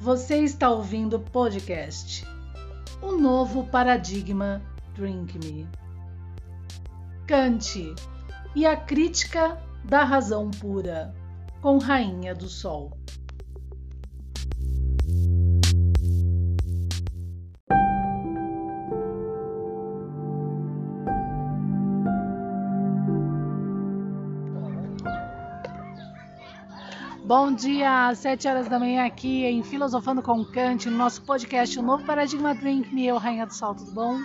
Você está ouvindo o podcast O Novo Paradigma Drink Me. Kant e a Crítica da Razão Pura, com Rainha do Sol. Bom dia, às 7 horas da manhã aqui em Filosofando com Kant, no nosso podcast O Novo Paradigma Drink Me, eu, Rainha do Sol, tudo bom?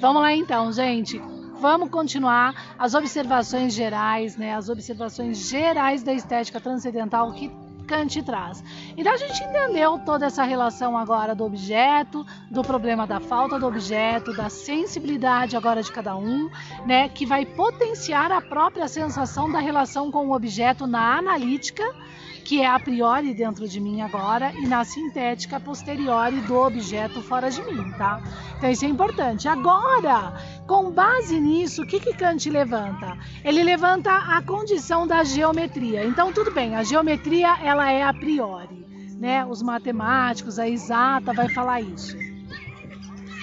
Vamos lá então, gente. Vamos continuar as observações gerais, né? As observações gerais da estética transcendental que Kant traz. Então a gente entendeu toda essa relação agora do objeto, do problema da falta do objeto, da sensibilidade agora de cada um, né, que vai potenciar a própria sensação da relação com o objeto na analítica, que é a priori dentro de mim agora, e na sintética posteriori do objeto fora de mim, tá? Então isso é importante. Agora, com base nisso, o que, que Kant levanta? Ele levanta a condição da geometria. Então tudo bem, a geometria ela é a priori, né? Os matemáticos, a exata vai falar isso.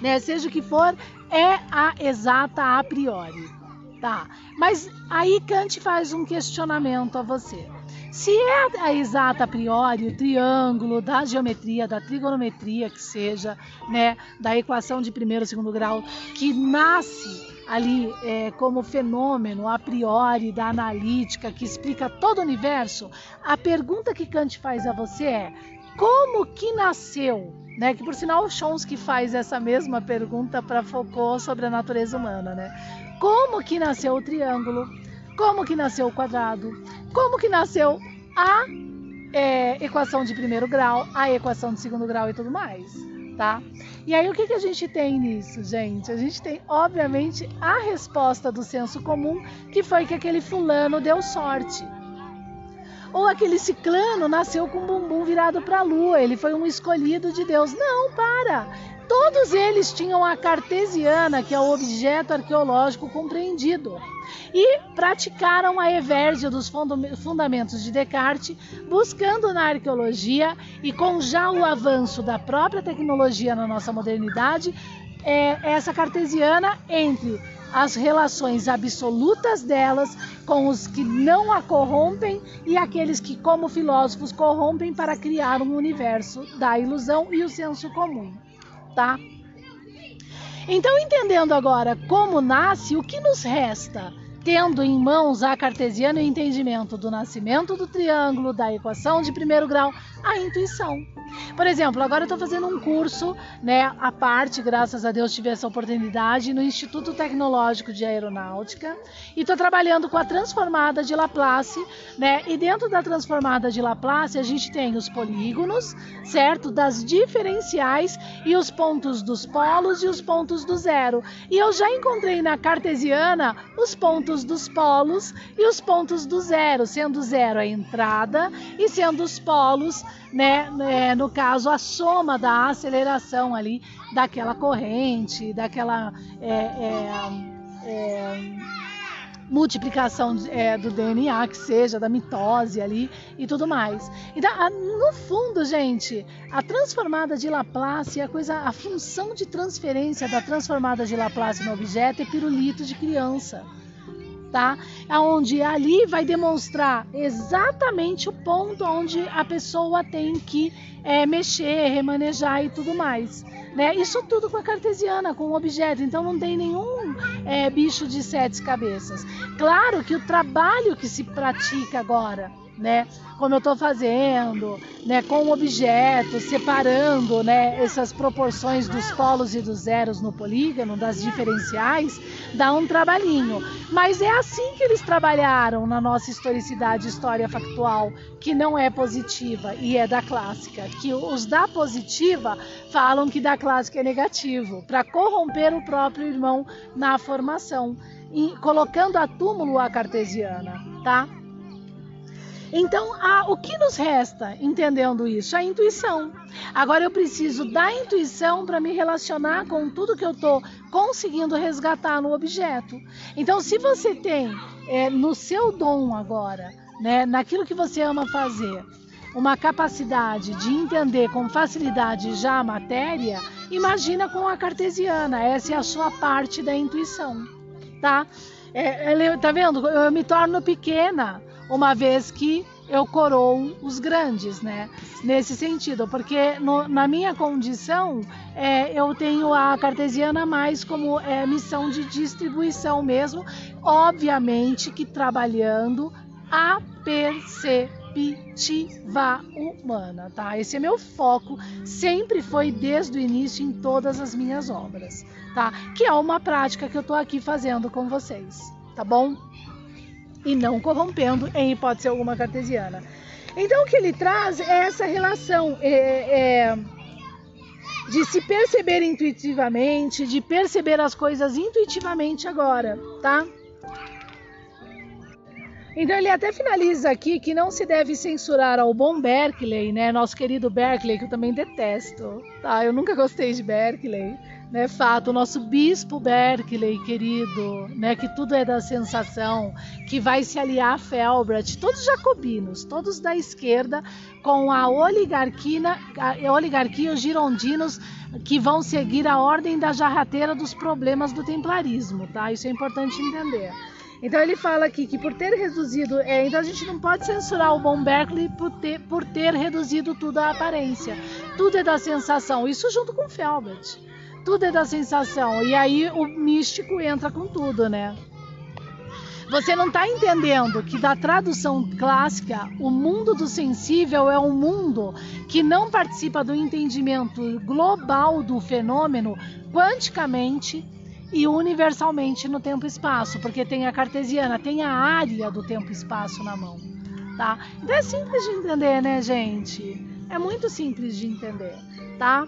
Né? Seja o que for, é a exata a priori. Tá. Mas aí Kant faz um questionamento a você. Se é a exata a priori, o triângulo da geometria, da trigonometria, que seja, né, da equação de primeiro e segundo grau, que nasce ali é, como fenômeno a priori da analítica, que explica todo o universo, a pergunta que Kant faz a você é: como que nasceu? Né? Que por sinal Chomsky faz essa mesma pergunta para Foucault sobre a natureza humana, né? Como que nasceu o triângulo? Como que nasceu o quadrado? Como que nasceu a é, equação de primeiro grau, a equação de segundo grau e tudo mais, tá? E aí o que, que a gente tem nisso, gente? A gente tem, obviamente, a resposta do senso comum, que foi que aquele fulano deu sorte. Ou aquele ciclano nasceu com o bumbum virado para a lua, ele foi um escolhido de Deus. Não, para! Todos eles tinham a cartesiana, que é o objeto arqueológico compreendido, e praticaram a evérgia dos fundamentos de Descartes, buscando na arqueologia e com já o avanço da própria tecnologia na nossa modernidade, é, essa cartesiana entre as relações absolutas delas com os que não a corrompem e aqueles que, como filósofos, corrompem para criar um universo da ilusão e o senso comum tá? Então, entendendo agora como nasce, o que nos resta? Tendo em mãos a cartesiana o entendimento do nascimento do triângulo, da equação de primeiro grau, a intuição. Por exemplo, agora eu estou fazendo um curso, né, à parte, graças a Deus tive essa oportunidade, no Instituto Tecnológico de Aeronáutica, e estou trabalhando com a transformada de Laplace, né, e dentro da transformada de Laplace a gente tem os polígonos, certo, das diferenciais e os pontos dos polos e os pontos do zero. E eu já encontrei na cartesiana os pontos dos polos e os pontos do zero, sendo zero a entrada e sendo os polos né, é, no caso, a soma da aceleração ali daquela corrente, daquela é, é, é multiplicação é, do DNA, que seja, da mitose ali e tudo mais. Então, no fundo, gente, a transformada de Laplace, a coisa, a função de transferência da transformada de Laplace no objeto é pirulito de criança tá? Aonde ali vai demonstrar exatamente o ponto onde a pessoa tem que é, mexer, remanejar e tudo mais. Né? Isso tudo com a cartesiana, com o objeto, então não tem nenhum é, bicho de sete cabeças. Claro que o trabalho que se pratica agora né? Como eu estou fazendo, né? Com o objeto, separando, né? Essas proporções dos polos e dos zeros no polígono, das diferenciais, dá um trabalhinho. Mas é assim que eles trabalharam na nossa historicidade, história factual, que não é positiva e é da clássica. Que os da positiva falam que da clássica é negativo, para corromper o próprio irmão na formação, colocando a túmulo a cartesiana, tá? Então, a, o que nos resta entendendo isso? A intuição. Agora eu preciso da intuição para me relacionar com tudo que eu estou conseguindo resgatar no objeto. Então, se você tem é, no seu dom agora, né, naquilo que você ama fazer, uma capacidade de entender com facilidade já a matéria, imagina com a cartesiana. Essa é a sua parte da intuição, tá? É, tá vendo? Eu me torno pequena uma vez que eu coroo os grandes, né? Nesse sentido, porque no, na minha condição é, eu tenho a cartesiana mais como é, missão de distribuição mesmo, obviamente que trabalhando a perceptiva humana, tá? Esse é meu foco, sempre foi desde o início em todas as minhas obras, tá? Que é uma prática que eu tô aqui fazendo com vocês, tá bom? E não corrompendo em hipótese alguma cartesiana. Então o que ele traz é essa relação é, é, de se perceber intuitivamente, de perceber as coisas intuitivamente agora, tá? Então ele até finaliza aqui que não se deve censurar ao bom Berkeley, né? Nosso querido Berkeley, que eu também detesto, tá? Eu nunca gostei de Berkeley né, fato, o nosso bispo Berkeley, querido, né, que tudo é da sensação, que vai se aliar a Felbert, todos jacobinos, todos da esquerda, com a oligarquia, a oligarquia, os girondinos, que vão seguir a ordem da jarrateira dos problemas do templarismo, tá? Isso é importante entender. Então ele fala aqui que por ter reduzido, é, então a gente não pode censurar o bom Berkeley por ter, por ter reduzido tudo à aparência. Tudo é da sensação. Isso junto com Felbert tudo é da sensação. E aí o místico entra com tudo, né? Você não está entendendo que da tradução clássica, o mundo do sensível é um mundo que não participa do entendimento global do fenômeno quanticamente e universalmente no tempo e espaço, porque tem a cartesiana, tem a área do tempo e espaço na mão, tá? Então é simples de entender, né, gente? É muito simples de entender, tá?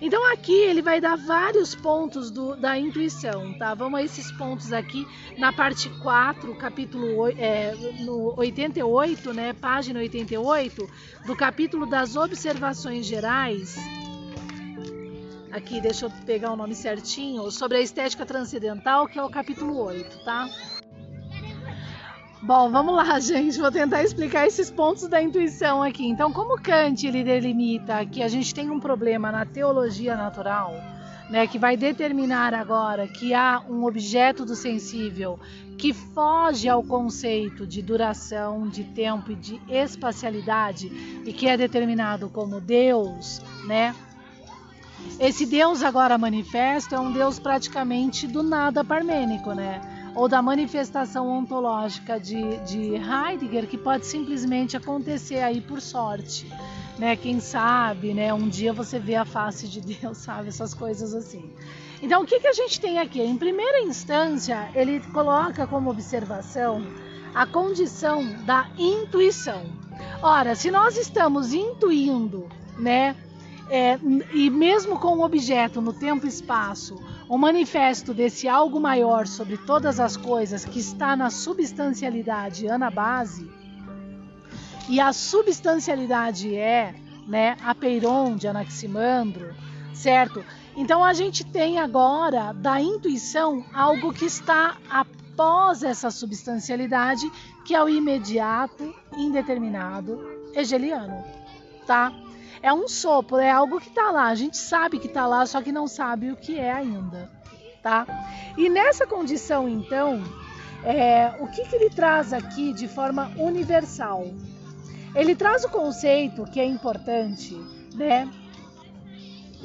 Então aqui ele vai dar vários pontos do, da intuição, tá? Vamos a esses pontos aqui na parte 4, capítulo é, no 88, né? Página 88, do capítulo das observações gerais. Aqui, deixa eu pegar o nome certinho, sobre a estética transcendental, que é o capítulo 8, tá? Bom, vamos lá, gente. Vou tentar explicar esses pontos da intuição aqui. Então, como Kant ele delimita que a gente tem um problema na teologia natural, né, que vai determinar agora que há um objeto do sensível que foge ao conceito de duração, de tempo e de espacialidade e que é determinado como Deus, né? Esse Deus agora manifesto é um Deus praticamente do nada parmênico, né? ou da manifestação ontológica de, de Heidegger, que pode simplesmente acontecer aí por sorte. Né? Quem sabe, né? Um dia você vê a face de Deus, sabe? Essas coisas assim. Então, o que, que a gente tem aqui? Em primeira instância, ele coloca como observação a condição da intuição. Ora, se nós estamos intuindo, né? É, e mesmo com o objeto no tempo e espaço, o manifesto desse algo maior sobre todas as coisas que está na substancialidade anabase, e a substancialidade é né, a Peiron de Anaximandro, certo? Então a gente tem agora da intuição algo que está após essa substancialidade, que é o imediato, indeterminado, hegeliano, tá? É um sopro, é algo que está lá. A gente sabe que está lá, só que não sabe o que é ainda, tá? E nessa condição, então, é, o que, que ele traz aqui de forma universal? Ele traz o conceito que é importante, né?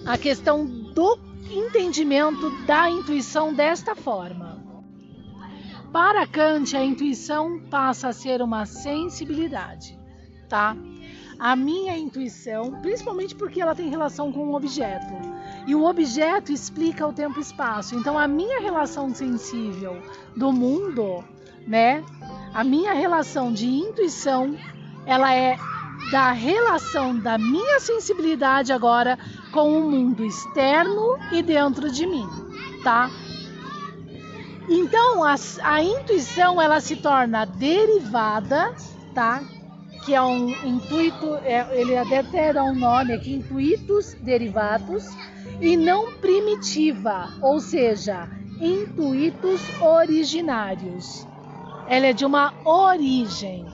A questão do entendimento da intuição desta forma. Para Kant, a intuição passa a ser uma sensibilidade, tá? A minha intuição, principalmente porque ela tem relação com o objeto. E o objeto explica o tempo e espaço. Então a minha relação sensível do mundo, né? A minha relação de intuição, ela é da relação da minha sensibilidade agora com o mundo externo e dentro de mim, tá? Então a, a intuição ela se torna derivada, tá? Que é um intuito, é, ele até dá um nome aqui, intuitos derivados, e não primitiva, ou seja, intuitos originários. Ela é de uma origem.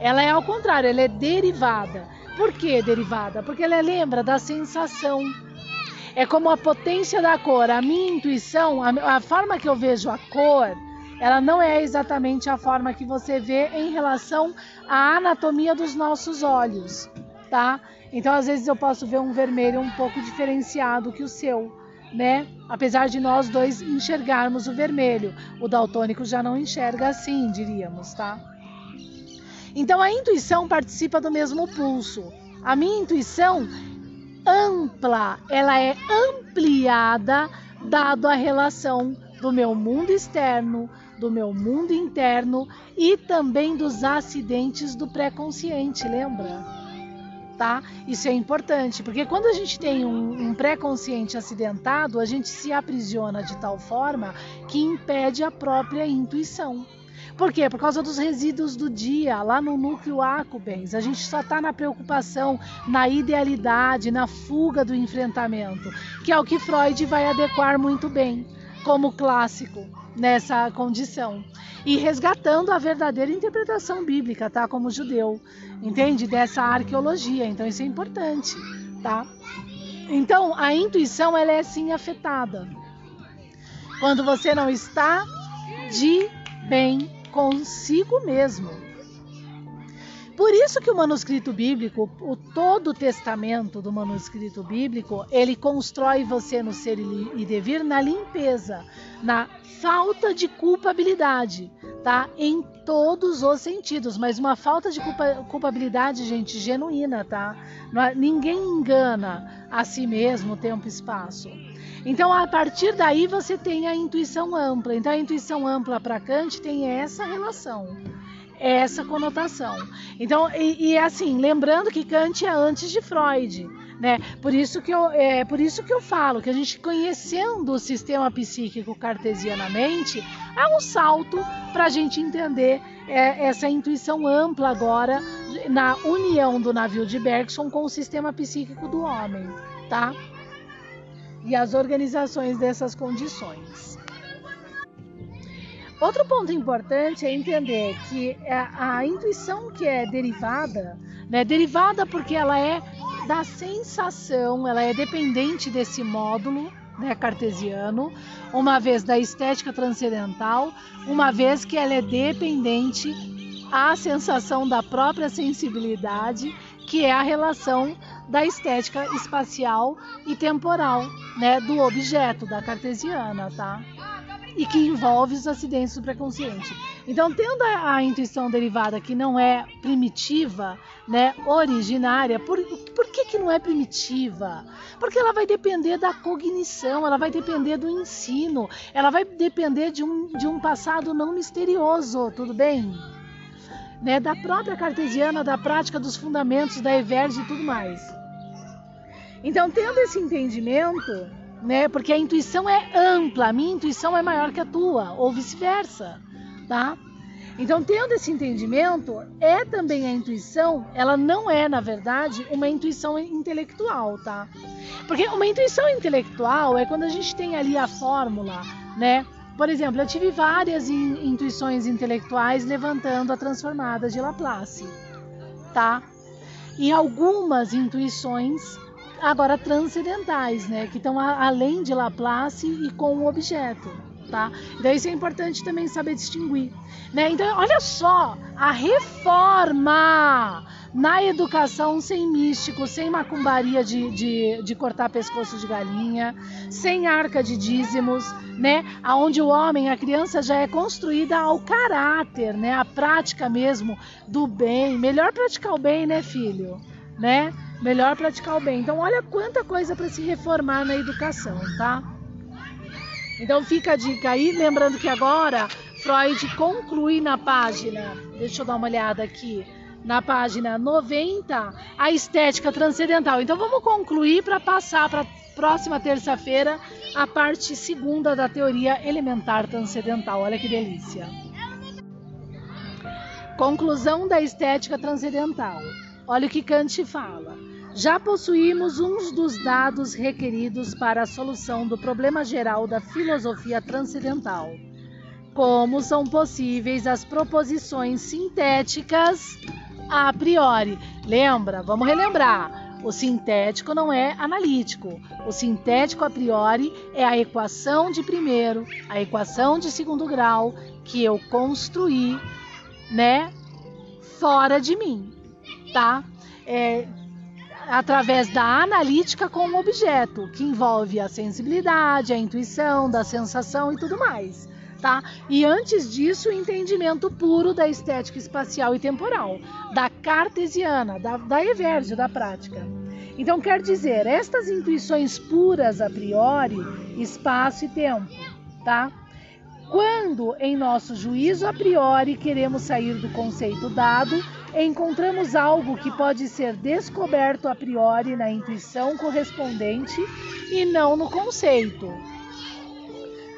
Ela é ao contrário, ela é derivada. Por que derivada? Porque ela lembra da sensação. É como a potência da cor. A minha intuição, a, a forma que eu vejo a cor, ela não é exatamente a forma que você vê em relação à anatomia dos nossos olhos, tá? Então, às vezes eu posso ver um vermelho um pouco diferenciado que o seu, né? Apesar de nós dois enxergarmos o vermelho, o daltônico já não enxerga assim, diríamos, tá? Então, a intuição participa do mesmo pulso. A minha intuição ampla, ela é ampliada dado a relação do meu mundo externo, do meu mundo interno e também dos acidentes do pré-consciente, lembra? Tá? Isso é importante, porque quando a gente tem um, um pré-consciente acidentado, a gente se aprisiona de tal forma que impede a própria intuição. Por quê? Por causa dos resíduos do dia, lá no núcleo acubens. A gente só está na preocupação, na idealidade, na fuga do enfrentamento, que é o que Freud vai adequar muito bem como clássico nessa condição e resgatando a verdadeira interpretação bíblica, tá? Como judeu, entende? Dessa arqueologia. Então isso é importante, tá? Então a intuição ela é sim afetada quando você não está de bem consigo mesmo. Por isso que o manuscrito bíblico, o todo o testamento do manuscrito bíblico, ele constrói você no ser e devir na limpeza, na falta de culpabilidade, tá? Em todos os sentidos, mas uma falta de culpa, culpabilidade, gente, genuína, tá? É, ninguém engana a si mesmo tempo e espaço. Então, a partir daí você tem a intuição ampla. Então, a intuição ampla para Kant tem essa relação essa conotação. Então, e, e, assim, lembrando que Kant é antes de Freud, né? Por isso que eu, é por isso que eu falo que a gente conhecendo o sistema psíquico cartesianamente é um salto para a gente entender é, essa intuição ampla agora na união do navio de Bergson com o sistema psíquico do homem, tá? E as organizações dessas condições. Outro ponto importante é entender que a, a intuição que é derivada, né, derivada porque ela é da sensação, ela é dependente desse módulo né, cartesiano, uma vez da estética transcendental, uma vez que ela é dependente à sensação da própria sensibilidade, que é a relação da estética espacial e temporal, né, do objeto da cartesiana, tá? E que envolve os acidentes do pré-consciente. Então, tendo a, a, intuição derivada que não é primitiva, né, originária, por, por que, que não é primitiva? Porque ela vai depender da cognição, ela vai depender do ensino, ela vai depender de um, de um passado não misterioso, tudo bem? Né, da própria cartesiana, da prática dos fundamentos, da Everge e tudo mais. Então, tendo esse entendimento, né? Porque a intuição é ampla, a minha intuição é maior que a tua, ou vice-versa, tá? Então, tendo esse entendimento, é também a intuição, ela não é, na verdade, uma intuição intelectual, tá? Porque uma intuição intelectual é quando a gente tem ali a fórmula, né? Por exemplo, eu tive várias in intuições intelectuais levantando a transformada de Laplace, tá? E algumas intuições agora transcendentais, né, que estão além de Laplace e com o objeto, tá? Então isso é importante também saber distinguir, né? Então olha só a reforma na educação sem místico, sem macumbaria de, de, de, cortar pescoço de galinha, sem arca de dízimos, né? Aonde o homem, a criança já é construída ao caráter, né? A prática mesmo do bem. Melhor praticar o bem, né, filho? Né? Melhor praticar o bem. Então, olha quanta coisa para se reformar na educação, tá? Então, fica a dica aí, lembrando que agora Freud conclui na página, deixa eu dar uma olhada aqui, na página 90, a estética transcendental. Então, vamos concluir para passar para próxima terça-feira a parte segunda da teoria elementar transcendental. Olha que delícia. Conclusão da estética transcendental. Olha o que Kant fala. Já possuímos uns dos dados requeridos para a solução do problema geral da filosofia transcendental. Como são possíveis as proposições sintéticas a priori. Lembra? Vamos relembrar. O sintético não é analítico. O sintético a priori é a equação de primeiro, a equação de segundo grau que eu construí, né, fora de mim, tá? É, através da analítica com o objeto, que envolve a sensibilidade, a intuição, da sensação e tudo mais. Tá? E antes disso, o entendimento puro da estética espacial e temporal, da cartesiana, da, da Everge, da prática. Então, quer dizer, estas intuições puras a priori, espaço e tempo, tá? Quando, em nosso juízo a priori, queremos sair do conceito dado, encontramos algo que pode ser descoberto a priori na intuição correspondente e não no conceito.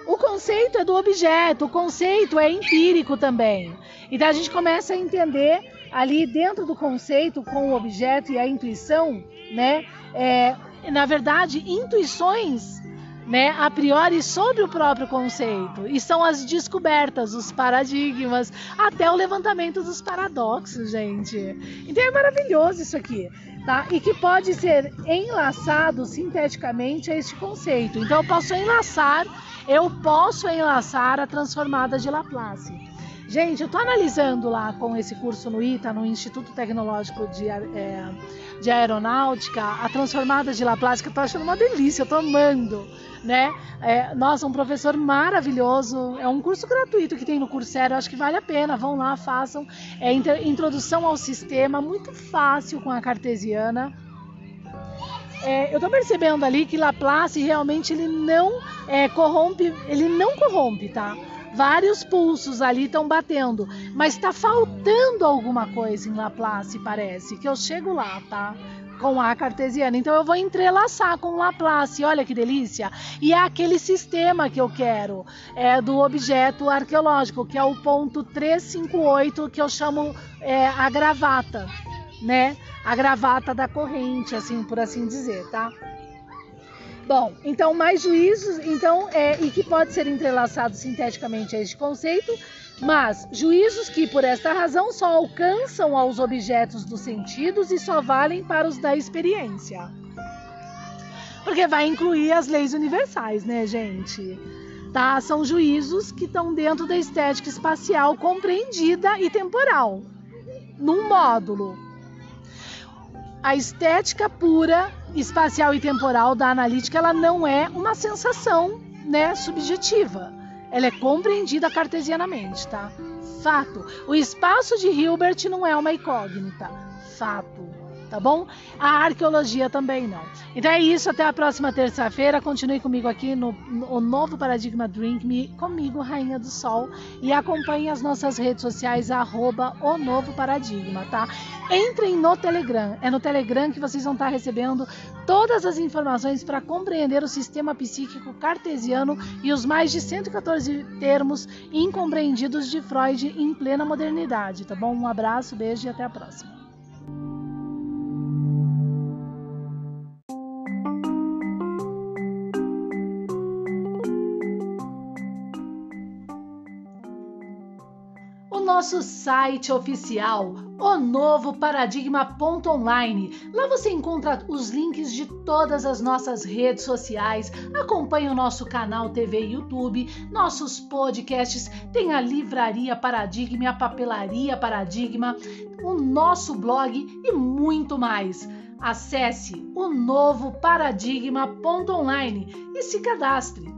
O conceito é do objeto, o conceito é empírico também. Então a gente começa a entender ali dentro do conceito com o objeto e a intuição, né? É, na verdade, intuições né, a priori sobre o próprio conceito. E são as descobertas, os paradigmas, até o levantamento dos paradoxos, gente. Então é maravilhoso isso aqui. Tá? E que pode ser enlaçado sinteticamente a este conceito. Então eu posso enlaçar eu posso enlaçar a transformada de Laplace. Gente, eu estou analisando lá com esse curso no ITA, no Instituto Tecnológico de, é, de Aeronáutica, a transformada de Laplace, que eu estou achando uma delícia, estou amando. Né? É, nossa, um professor maravilhoso. É um curso gratuito que tem no Coursera, acho que vale a pena. Vão lá, façam. É introdução ao sistema, muito fácil com a cartesiana é, eu estou percebendo ali que Laplace realmente ele não é, corrompe, ele não corrompe, tá? Vários pulsos ali estão batendo, mas está faltando alguma coisa em Laplace, parece, que eu chego lá, tá? com a cartesiana. Então eu vou entrelaçar com Laplace, olha que delícia. E é aquele sistema que eu quero, é do objeto arqueológico, que é o ponto 358 que eu chamo é, a gravata, né? a gravata da corrente, assim por assim dizer, tá? Bom, então mais juízos, então é e que pode ser entrelaçado sinteticamente a este conceito, mas juízos que por esta razão só alcançam aos objetos dos sentidos e só valem para os da experiência. Porque vai incluir as leis universais, né, gente? Tá? São juízos que estão dentro da estética espacial compreendida e temporal, num módulo a estética pura, espacial e temporal da analítica, ela não é uma sensação, né, subjetiva. Ela é compreendida cartesianamente, tá? Fato. O espaço de Hilbert não é uma incógnita. Fato tá bom? A arqueologia também não. Então é isso, até a próxima terça-feira. Continue comigo aqui no, no novo Paradigma Drink Me, comigo, Rainha do Sol, e acompanhe as nossas redes sociais, arroba o novo paradigma, tá? Entrem no Telegram, é no Telegram que vocês vão estar recebendo todas as informações para compreender o sistema psíquico cartesiano e os mais de 114 termos incompreendidos de Freud em plena modernidade, tá bom? Um abraço, beijo e até a próxima. Nosso site oficial, o novo paradigma.online. Lá você encontra os links de todas as nossas redes sociais, acompanha o nosso canal TV e YouTube, nossos podcasts, tem a livraria Paradigma, a papelaria Paradigma, o nosso blog e muito mais. Acesse o novo paradigma.online e se cadastre.